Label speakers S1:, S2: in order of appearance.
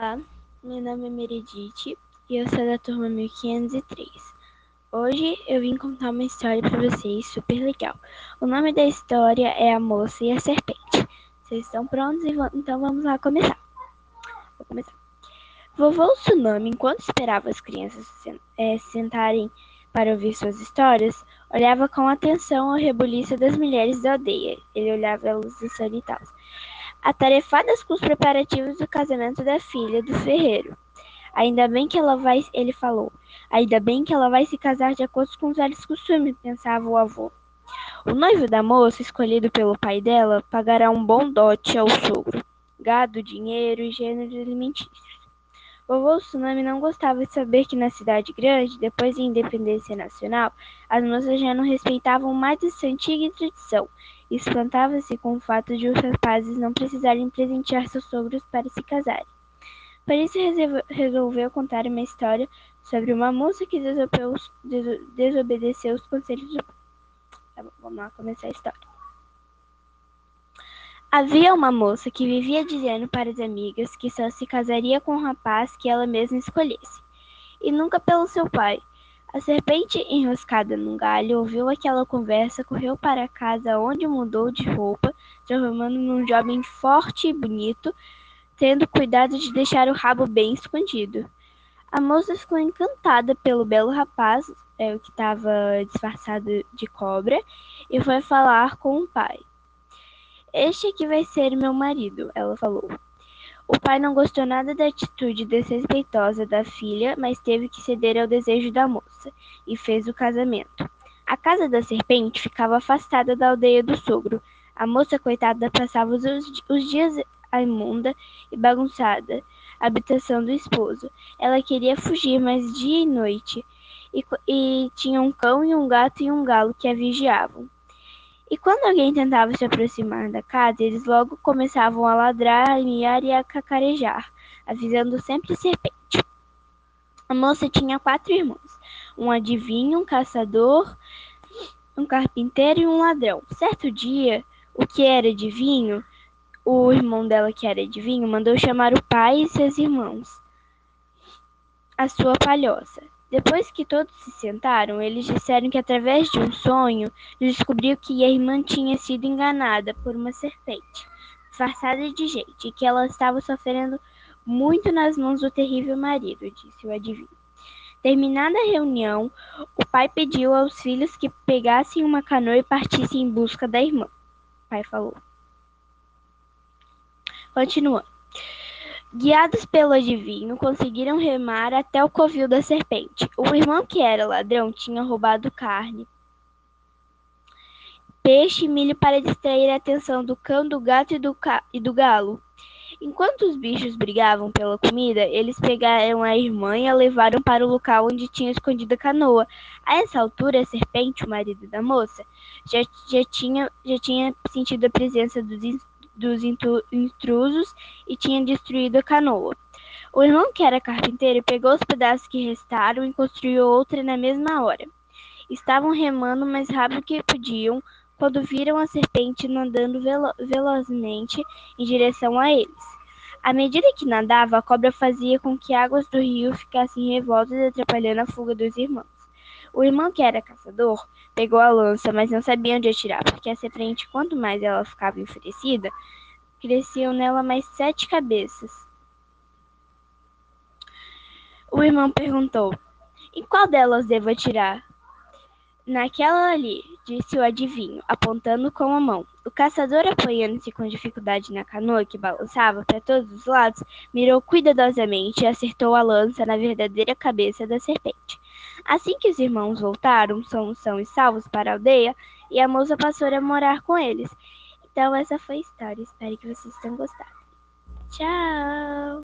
S1: Olá, meu nome é Meredith e eu sou da turma 1503. Hoje eu vim contar uma história para vocês super legal. O nome da história é A Moça e a Serpente. Vocês estão prontos? Então vamos lá começar. Vou começar. Vovô Tsunami, enquanto esperava as crianças se é, sentarem para ouvir suas histórias, olhava com atenção a rebuliço das mulheres da aldeia. Ele olhava dançando e tal atarefadas com os preparativos do casamento da filha do ferreiro. Ainda bem que ela vai, ele falou. Ainda bem que ela vai se casar de acordo com os velhos costumes, pensava o avô. O noivo da moça, escolhido pelo pai dela, pagará um bom dote ao sogro: gado, dinheiro e gêneros alimentícios. Vovô Tsunami não gostava de saber que na cidade grande, depois da independência nacional, as moças já não respeitavam mais essa antiga tradição espantava-se com o fato de os rapazes não precisarem presentear seus sogros para se casarem. Por isso resolveu contar uma história sobre uma moça que desobedeceu os conselhos do tá bom, vamos lá começar a história. Havia uma moça que vivia dizendo para as amigas que só se casaria com um rapaz que ela mesma escolhesse, e nunca pelo seu pai. A serpente, enroscada num galho, ouviu aquela conversa, correu para casa, onde mudou de roupa, transformando num jovem forte e bonito, tendo cuidado de deixar o rabo bem escondido. A moça ficou encantada pelo belo rapaz, é, que estava disfarçado de cobra, e foi falar com o pai. Este aqui vai ser meu marido, ela falou. O pai não gostou nada da atitude desrespeitosa da filha, mas teve que ceder ao desejo da moça e fez o casamento. A casa da serpente ficava afastada da aldeia do sogro. A moça coitada passava os, os dias a imunda e bagunçada habitação do esposo. Ela queria fugir, mas dia e noite, e, e tinha um cão e um gato e um galo que a vigiavam. E quando alguém tentava se aproximar da casa, eles logo começavam a ladrar, a miar e a cacarejar, avisando sempre serpente. A moça tinha quatro irmãos: um adivinho, um caçador, um carpinteiro e um ladrão. Certo dia, o que era adivinho, o irmão dela, que era adivinho, mandou chamar o pai e seus irmãos, a sua palhoça. Depois que todos se sentaram, eles disseram que através de um sonho descobriu que a irmã tinha sido enganada por uma serpente, disfarçada de gente, e que ela estava sofrendo muito nas mãos do terrível marido, disse o adivinho. Terminada a reunião, o pai pediu aos filhos que pegassem uma canoa e partissem em busca da irmã. O pai falou. Continuando. Guiados pelo adivinho, conseguiram remar até o covil da serpente. O irmão, que era ladrão, tinha roubado carne, peixe e milho para distrair a atenção do cão, do gato e do, e do galo. Enquanto os bichos brigavam pela comida, eles pegaram a irmã e a levaram para o local onde tinham escondido a canoa. A essa altura, a serpente, o marido da moça, já, já, tinha, já tinha sentido a presença dos dos intrusos e tinha destruído a canoa. O irmão, que era carpinteiro, pegou os pedaços que restaram e construiu outra na mesma hora. Estavam remando mais rápido que podiam quando viram a serpente nadando velo velozmente em direção a eles. À medida que nadava, a cobra fazia com que águas do rio ficassem revoltas, atrapalhando a fuga dos irmãos. O irmão, que era caçador, pegou a lança, mas não sabia onde atirar, porque a serpente, quanto mais ela ficava enfurecida, cresciam nela mais sete cabeças. O irmão perguntou: Em qual delas devo atirar? Naquela ali, disse o adivinho, apontando com a mão. O caçador, apoiando-se com dificuldade na canoa que balançava para todos os lados, mirou cuidadosamente e acertou a lança na verdadeira cabeça da serpente. Assim que os irmãos voltaram, são, são e salvos para a aldeia, e a moça passou a morar com eles. Então, essa foi a história. Espero que vocês tenham gostado. Tchau!